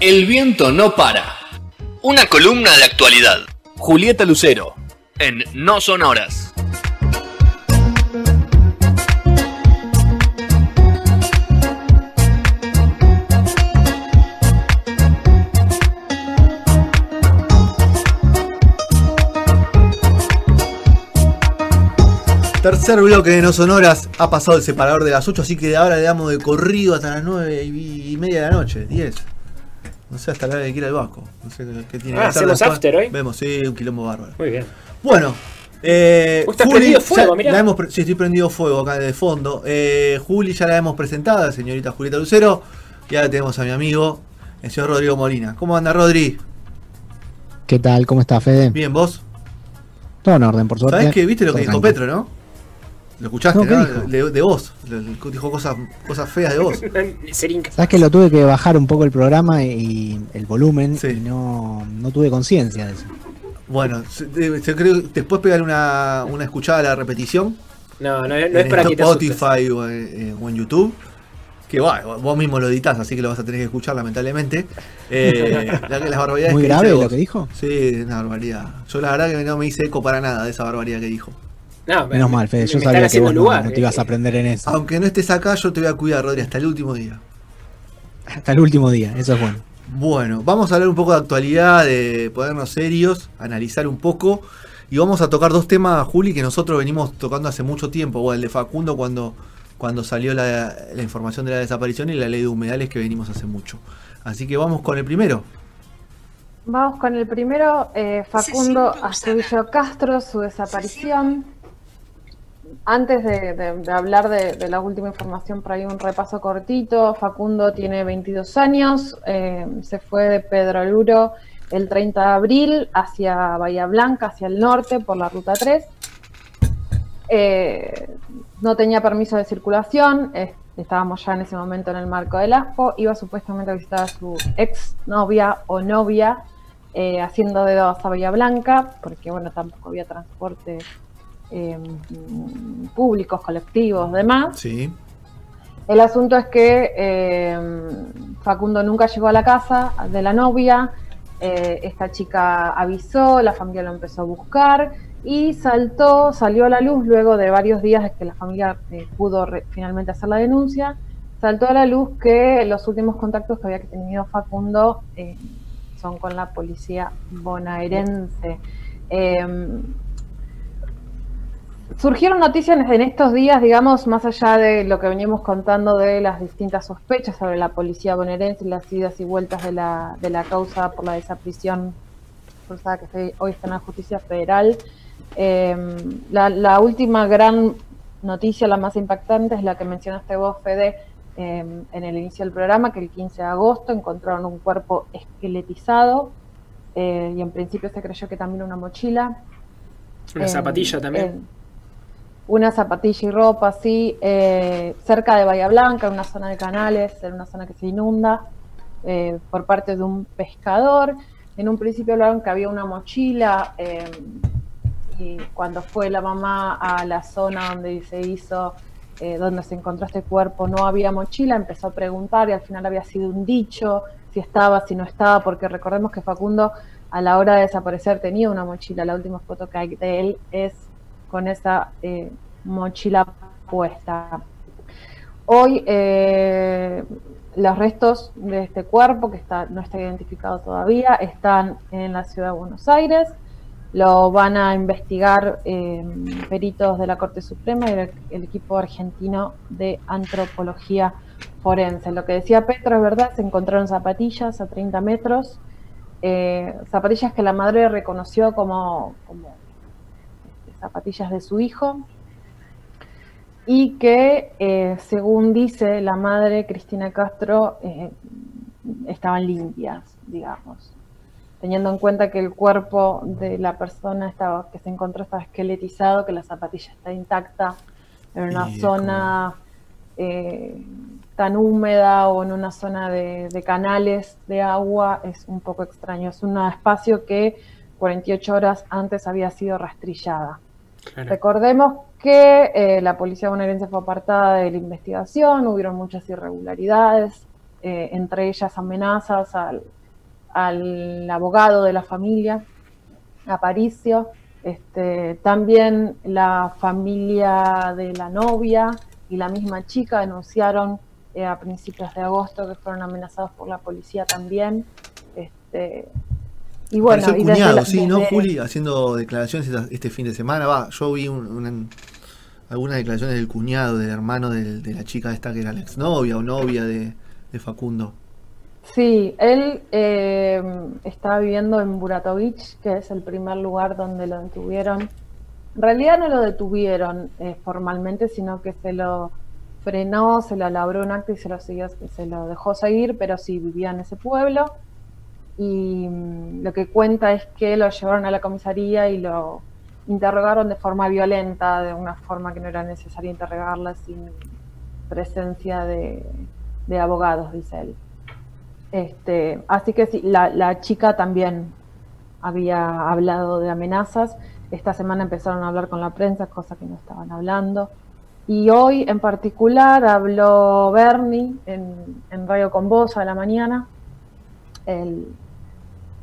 El viento no para. Una columna de actualidad. Julieta Lucero. En No Son Horas. Tercer bloque de No Sonoras ha pasado el separador de las 8, así que ahora le damos de corrido hasta las 9 y media de la noche, 10. No sé, hasta la hora de que ir al Vasco. No sé qué tiene ah, que ¿hacemos after hoy? Vemos, sí, un quilombo bárbaro. Muy bien. Bueno, eh, ¿Estás prendido fuego, mirá? hemos, sí, estoy prendido fuego acá de fondo. Eh, Juli ya la hemos presentado, la señorita Julieta Lucero. Y ahora tenemos a mi amigo, el señor Rodrigo Molina. ¿Cómo anda, Rodri? ¿Qué tal? ¿Cómo está, Fede? Bien, ¿vos? Todo en orden, por suerte. ¿Sabés que viste lo que dijo Petro, no? Lo escuchaste, ¿no? De, de, vos. Dijo cosas, cosas feas de vos. Sabes que lo tuve que bajar un poco el programa y el volumen y no, no tuve conciencia de eso. Bueno, creo después pegar una, una escuchada a la repetición. No, no, es para que te Spotify o en, o en, YouTube. Que bueno, vos mismo lo editas, así que lo vas a tener que escuchar lamentablemente. Eh, las barbaridades Muy grave lo que dijo. Sí, una barbaridad. Yo la verdad que no me hice eco para nada de esa barbaridad que dijo. Menos mal, Fede. Yo sabía que vos no, te ibas a aprender en eso. Aunque no estés acá, yo te voy a cuidar, Rodri, hasta el último día. Hasta el último día, eso es bueno. Bueno, vamos a hablar un poco de actualidad, de ponernos serios, analizar un poco. Y vamos a tocar dos temas, Juli, que nosotros venimos tocando hace mucho tiempo. O el de Facundo cuando, cuando salió la, información de la desaparición y la ley de humedales que venimos hace mucho. Así que vamos con el primero. Vamos con el primero, eh, Facundo Astudillo Castro, su desaparición antes de, hablar de, la última información, por ahí un repaso cortito. Facundo tiene 22 años, eh, se fue de Pedro Luro el 30 de abril hacia Bahía Blanca, hacia el norte, por la ruta 3. Eh, no tenía permiso de circulación, estábamos ya en ese momento en el marco del ASPO, iba supuestamente a visitar a su ex novia o novia, eh, haciendo dedos a Bahía Blanca, porque bueno, tampoco había transporte Em, públicos, colectivos, demás. Sí. El asunto es que em, Facundo nunca llegó a la casa de la novia, eh, esta chica avisó, la familia lo empezó a buscar y saltó, salió a la luz luego de varios días de que la familia eh, pudo finalmente hacer la denuncia, saltó a la luz que los últimos contactos que había tenido Facundo eh, son con la policía bonaerense. Em, Surgieron noticias en estos días, digamos, más allá de lo que veníamos contando de las distintas sospechas sobre la policía bonaerense y las idas y vueltas de la, de la causa por la desaparición forzada que hoy está en la justicia federal. Em, la, última gran noticia, la más impactante, es la que mencionaste vos, Fede, em, en el inicio del programa, que el 15 de agosto encontraron un cuerpo esqueletizado eh, y en principio se creyó que también una mochila. Una zapatilla también una zapatilla y ropa así, eh, cerca de Bahía Blanca, en una zona de canales, en una zona que se inunda, eh, por parte de un pescador. En un principio hablaron que había una mochila eh, y cuando fue la mamá a la zona donde se hizo, donde se encontró este cuerpo, no había mochila, empezó a preguntar y al final había sido un dicho, si estaba, si no estaba, porque recordemos que Facundo a la hora de desaparecer tenía una mochila, la última foto que hay de él es con esa eh, mochila puesta. Hoy eh, los restos de este cuerpo, que está, no está identificado todavía, están en la ciudad de Buenos Aires. Lo van a investigar eh, peritos de la Corte Suprema y el, equipo argentino de antropología forense. Lo que decía Petro es verdad, se encontraron zapatillas a 30 metros, zapatillas que la madre reconoció como zapatillas de su hijo y que, eh, según dice la madre Cristina Castro, eh, estaban limpias, digamos, teniendo en cuenta que el cuerpo de la persona estaba, que se encontró estaba esqueletizado, que la zapatilla está intacta en una zona eh, tan húmeda o en una zona de, de, canales de agua, es un poco extraño. Es un espacio que 48 horas antes había sido rastrillada. Recordemos que eh, la policía bonaerense fue apartada de la investigación, hubieron muchas irregularidades eh, entre ellas amenazas al, al, abogado de la familia, Aparicio, este, también la familia de la novia y la misma chica denunciaron eh, a principios de agosto que fueron amenazados por la policía también. Este, y bueno, cuñado, sí, ¿no, Juli? Haciendo declaraciones este fin de semana. Va, yo vi algunas declaraciones del cuñado, del hermano de la chica esta que era la exnovia o novia de, Facundo. Sí, él eh, estaba viviendo en Buratovich, que es el primer lugar donde lo detuvieron. En realidad no lo detuvieron eh, formalmente, sino que se lo frenó, se lo labró un acto y se lo, siguió, se lo dejó seguir, pero sí vivía en ese pueblo y mm, lo que cuenta es que lo llevaron a la comisaría y lo interrogaron de forma violenta, de una forma que no era necesario interrogarla sin presencia de, abogados, dice él. Este, así que sí, la, chica también había hablado de amenazas. Esta semana empezaron a hablar con la prensa, cosas que no estaban hablando. Y hoy en particular habló Bernie en, en Radio Con Voz a la mañana,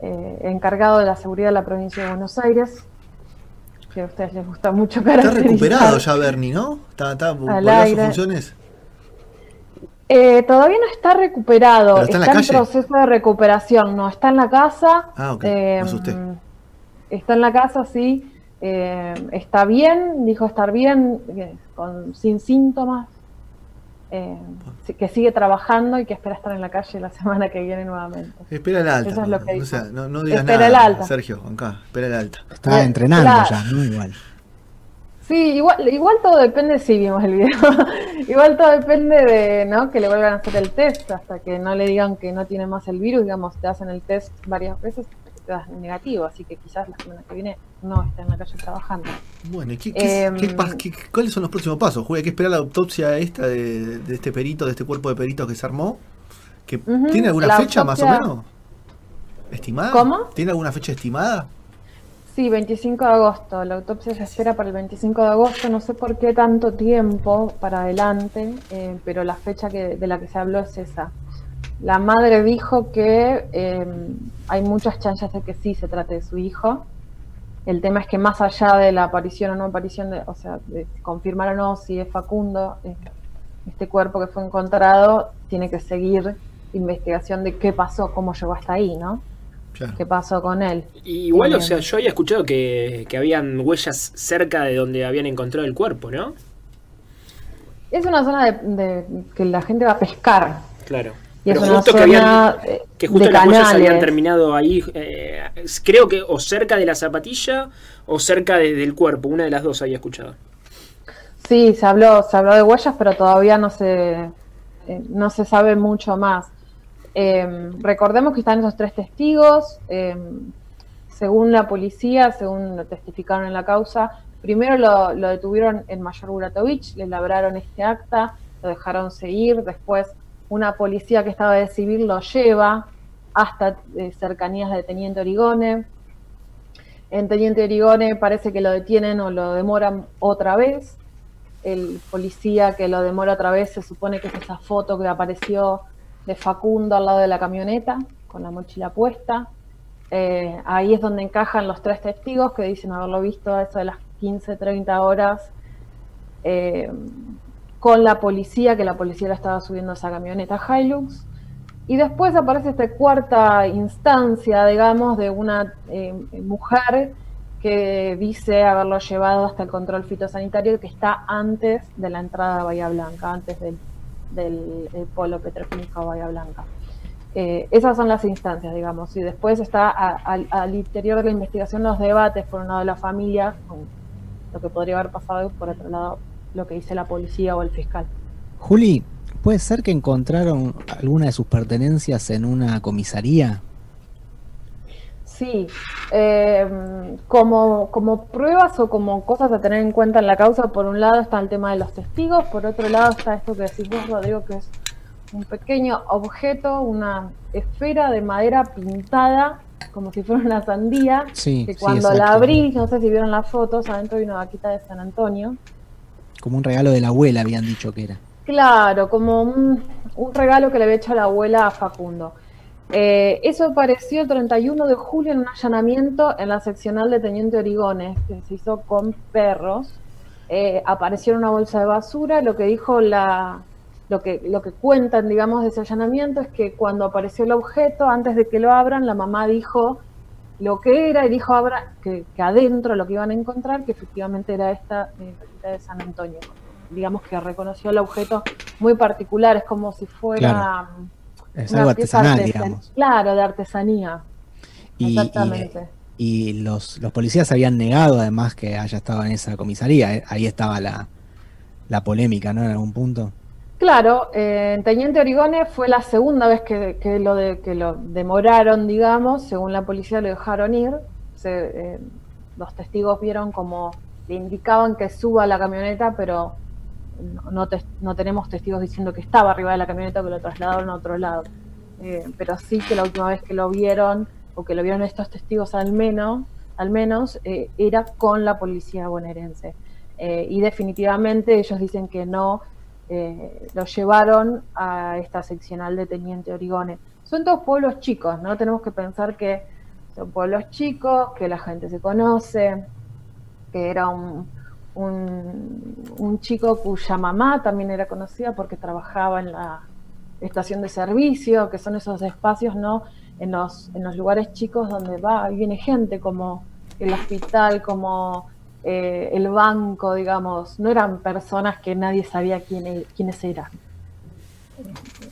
eh, encargado de la seguridad de la provincia de Buenos Aires, que a ustedes les gusta mucho Está recuperado ya Bernie, ¿no? ¿Está, está sus funciones? Eh, todavía no está recuperado, está, en, proceso de recuperación, no, está en la casa. Ah, ok, eh, Está en la casa, sí. Eh, está bien, dijo estar bien, con, sin síntomas, eh, que sigue trabajando y que espera estar en la calle la semana que viene nuevamente. Espera el alta. o sea, no, no digas espera nada, el alta. Sergio, acá, espera el alta. Está entrenando ya, ¿no? Igual. Sí, igual, igual todo depende si vimos el video. igual todo depende de ¿no? que le vuelvan a hacer el test hasta que no le digan que no tiene más el virus. Digamos, te hacen el test varias veces te das negativo, así que quizás la semana que viene no esté en la calle trabajando. Bueno, ¿y em, qué, cuáles son los próximos pasos? Juega, hay que esperar la autopsia esta de, este perito, de este cuerpo de peritos que se armó. Que, ¿Tiene alguna fecha más o menos? ¿Estimada? ¿Cómo? ¿Tiene alguna fecha estimada? Sí, 25 de agosto. La autopsia se espera para el 25 de agosto. No sé por qué tanto tiempo para adelante, eh, pero la fecha que, de la que se habló es esa. La madre dijo que em, hay muchas chances de que sí se trate de su hijo. El tema es que más allá de la aparición o no aparición, de, o sea, de confirmar o no si es Facundo, eh, este cuerpo que fue encontrado, tiene que seguir investigación de qué pasó, cómo llegó hasta ahí, ¿no? ¿Qué pasó con él? igual, o sea, yo había escuchado que, que habían huellas cerca de donde habían encontrado el cuerpo, ¿no? Es una zona de que la gente va a pescar. Claro. Pero justo que, habían, que justo las huellas habían terminado ahí, eh, creo que o cerca de la zapatilla o cerca del cuerpo, una de las dos había escuchado. Sí, se habló, se habló de huellas, pero todavía no se, eh, no se sabe mucho más. Em, recordemos que están esos tres testigos. Em, según la policía, según lo testificaron en la causa, primero lo, lo detuvieron en Mayor Buratovich, le labraron este acta, lo dejaron seguir, después una policía que estaba de civil lo lleva hasta eh, cercanías de Teniente Origone. En Teniente Origone parece que lo detienen o lo demoran otra vez. El policía que lo demora otra vez se supone que es esa foto que apareció de Facundo al lado de la camioneta, con la mochila puesta. Eh, ahí es donde encajan los tres testigos que dicen haberlo visto a eso de las 15, 30 horas. Eh, con la policía, que la policía la estaba subiendo a esa camioneta Hilux. Y después aparece esta cuarta instancia, digamos, de una eh, mujer que dice haberlo llevado hasta el control fitosanitario que está antes de la entrada a Bahía Blanca, antes del, polo petroquímico Bahía Blanca. Eh, esas son las instancias, digamos, y después está al interior de la investigación los debates, por un lado de la familia, lo que podría haber pasado, por otro lado lo que dice la policía o el fiscal. Juli, ¿puede ser que encontraron alguna de sus pertenencias en una comisaría? Sí, eh, como, como pruebas o como cosas a tener en cuenta en la causa, por un lado está el tema de los testigos, por otro lado está esto que decís vos, Rodrigo, que es un pequeño objeto, una esfera de madera pintada como si fuera una sandía, que cuando la abrís, no sé si vieron las fotos, adentro hay una vaquita de San Antonio, como un regalo de la abuela, habían dicho que era. Claro, como un, regalo que le había hecho la abuela a Facundo. Eh, eso apareció el 31 de julio en un allanamiento en la seccional de Teniente Origones, que se hizo con perros. Eh, apareció en una bolsa de basura. Lo que dijo la, lo que, lo que cuentan, digamos, de ese allanamiento es que cuando apareció el objeto, antes de que lo abran, la mamá dijo lo que era y dijo abra, que, adentro lo que iban a encontrar, que efectivamente era esta eh, de San Antonio. Digamos que reconoció el objeto muy particular, es como si fuera es algo artesanal, digamos. Claro, de artesanía. Exactamente. Y, los, los, policías habían negado además que haya estado en esa comisaría. Ahí estaba la, la polémica, ¿no? En algún punto. Claro, eh, Teniente Origone fue la segunda vez que, lo de, que lo demoraron, digamos, según la policía lo dejaron ir. Eh, los testigos vieron como le indicaban que suba la camioneta, pero no, no, tenemos testigos diciendo que estaba arriba de la camioneta, que lo trasladaron a otro lado. Eh, pero sí que la última vez que lo vieron, o que lo vieron estos testigos al menos, al menos eh, era con la policía bonaerense. Y definitivamente ellos dicen que no lo llevaron a esta seccional de Teniente Origone. Son todos pueblos chicos, ¿no? Tenemos que pensar que son pueblos chicos, que la gente se conoce, que era un, un, chico cuya mamá también era conocida porque trabajaba en la estación de servicio, que son esos espacios, ¿no? En los, en los lugares chicos donde va y viene gente, como el hospital, como eh, el banco, digamos. No eran personas que nadie sabía quién, quiénes eran.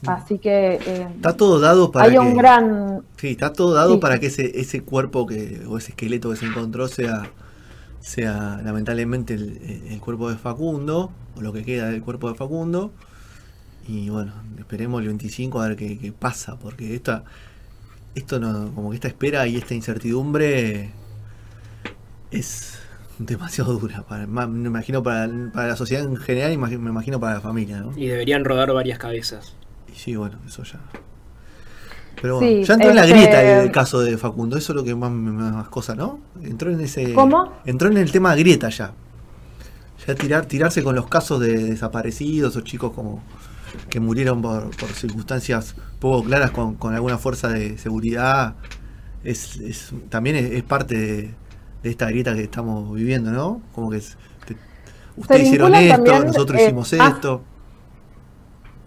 Así que eh, está todo dado para hay un gran sí está todo dado para que ese ese cuerpo que o ese esqueleto que se encontró sea sea lamentablemente el, cuerpo de Facundo, o lo que queda del cuerpo de Facundo. Y bueno, esperemos el 25 a ver qué, pasa, porque esta, esto no, como que esta espera y esta incertidumbre es demasiado dura, para, me imagino para, la sociedad en general y me imagino para la familia. Y deberían rodar varias cabezas. Y sí, bueno, eso ya. Pero bueno, ya entró en la grieta el, caso de Facundo, eso es lo que más me más cosa, ¿no? Entró en ese. ¿Cómo? Entró en el tema grieta ya. Ya tirar, tirarse con los casos de desaparecidos o chicos como que murieron por, circunstancias poco claras con, alguna fuerza de seguridad es, también es, parte de, esta grieta que estamos viviendo, ¿no? Como que ustedes hicieron esto, nosotros eh, hicimos ah, esto.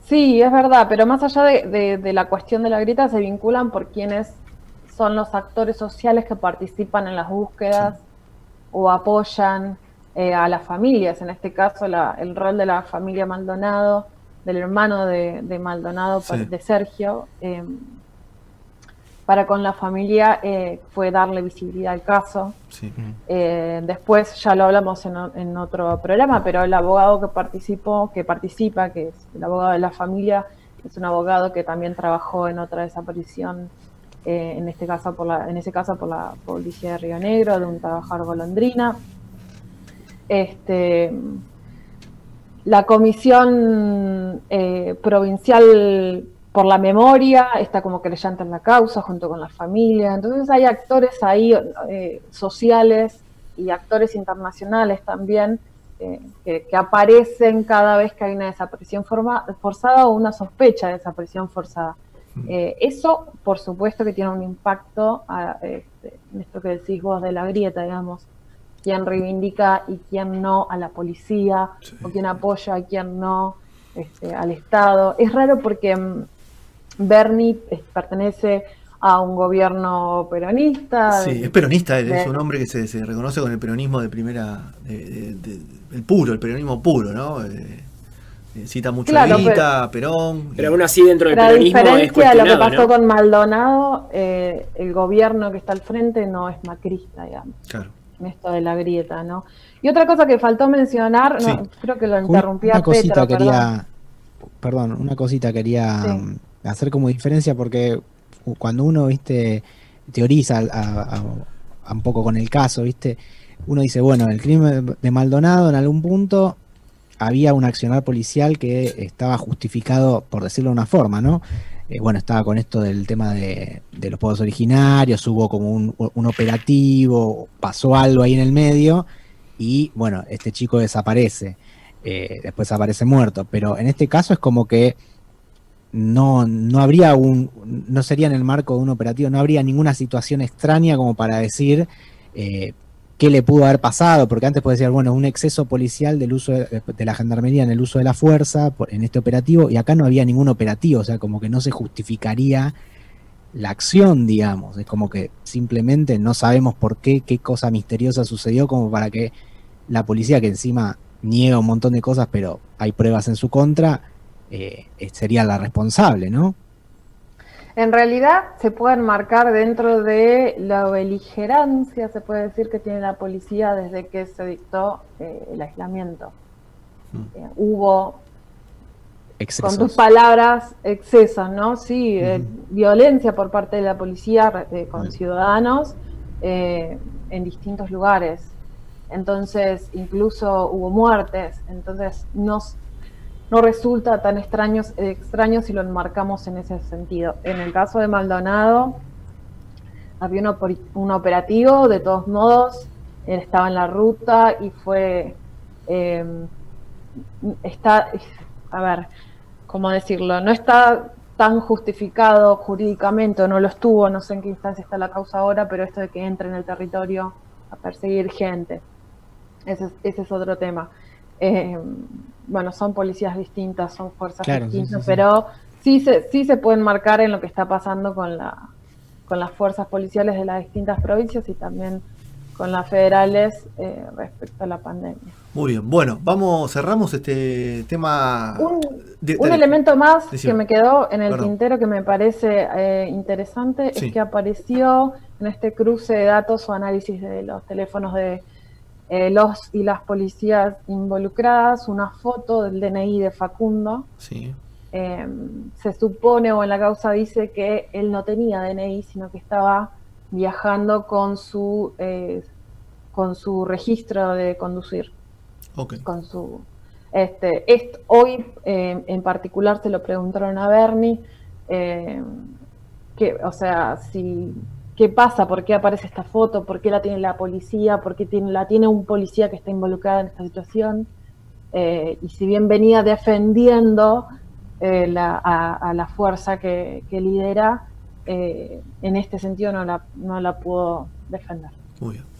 Sí, es verdad, pero más allá de, la cuestión de la grieta, se vinculan por quienes son los actores sociales que participan en las búsquedas o apoyan eh, a las familias. En este caso, el rol de la familia Maldonado, del hermano de, Maldonado, de Sergio, eh, para con la familia eh, fue darle visibilidad al caso. Eh, después ya lo hablamos en, otro programa, pero el abogado que participó, que participa, que es el abogado de la familia, es un abogado que también trabajó en otra desaparición, eh, en este caso por la, en ese caso por la policía de Río Negro, de un trabajador golondrina. Este, la comisión provincial por la memoria, está como creyente en la causa junto con la familia. Entonces hay actores ahí eh, sociales y actores internacionales también eh, que, aparecen cada vez que hay una desaparición forzada o una sospecha de desaparición forzada. Mm. Eh, eso, por supuesto, que tiene un impacto este, en esto que decís vos de la grieta, digamos, quién reivindica y quién no a la policía, o quién apoya y quién no este, al Estado. Es raro porque mm, Bernie pertenece a un gobierno peronista. Sí, es peronista, es un hombre que se, reconoce con el peronismo de primera, el puro, el peronismo puro, ¿no? Eh, eh, cita mucho claro, a Perón. Pero aún así dentro del peronismo diferencia es lo que pasó con Maldonado, eh, el gobierno que está al frente no es macrista, digamos. Claro. En esto de la grieta, ¿no? Y otra cosa que faltó mencionar, creo que lo interrumpí una cosita quería, perdón. una cosita quería hacer como diferencia porque cuando uno, viste, teoriza un poco con el caso, viste, uno dice, bueno, el crimen de Maldonado en algún punto había un accionar policial que estaba justificado, por decirlo de una forma, ¿no? Eh, bueno, estaba con esto del tema de, los pueblos originarios, hubo como un, un, operativo, pasó algo ahí en el medio y bueno, este chico desaparece. eh, después aparece muerto. Pero en este caso es como que no, no habría un, no sería en el marco de un operativo, no habría ninguna situación extraña como para decir eh, qué le pudo haber pasado, porque antes puede decir, bueno, un exceso policial del uso de, la gendarmería en el uso de la fuerza en este operativo, y acá no había ningún operativo, o sea, como que no se justificaría la acción, digamos, es como que simplemente no sabemos por qué, qué cosa misteriosa sucedió, como para que la policía, que encima niega un montón de cosas, pero hay pruebas en su contra, eh, sería la responsable, ¿no? En realidad se pueden marcar dentro de la beligerancia, se puede decir que tiene la policía desde que se dictó eh, el aislamiento. Mm. Eh, hubo, con tus palabras, excesos, ¿no? Sí, violencia por parte de la policía con ciudadanos en distintos lugares. Entonces, incluso hubo muertes. Entonces, nos no resulta tan extraño, extraño si lo enmarcamos en ese sentido. En el caso de Maldonado, había un, operativo, de todos modos, él estaba en la ruta y fue, em, está, a ver, ¿cómo decirlo? No está tan justificado jurídicamente, o no lo estuvo, no sé en qué instancia está la causa ahora, pero esto de que entre en el territorio a perseguir gente, ese, es otro tema. Eh, bueno, son policías distintas, son fuerzas distintas, pero sí se, sí se pueden marcar en lo que está pasando con, la, con las fuerzas policiales de las distintas provincias y también con las federales eh, respecto a la pandemia. Muy bien, bueno, vamos, cerramos este tema. Un, elemento más que me quedó en el tintero que me parece eh, interesante es que apareció en este cruce de datos o análisis de los teléfonos de eh, los y las policías involucradas, una foto del DNI de Facundo. Sí. Em, se supone o en la causa dice que él no tenía DNI, sino que estaba viajando con su eh, con su registro de conducir. Okay. Con su este, hoy em, en particular se lo preguntaron a Bernie em, que, o sea, si qué pasa, por qué aparece esta foto, por qué la tiene la policía, por qué la tiene un policía que está involucrado en esta situación. Eh, y si bien venía defendiendo eh, a, la fuerza que, lidera, eh, en este sentido no la, no la pudo defender. Muy bien.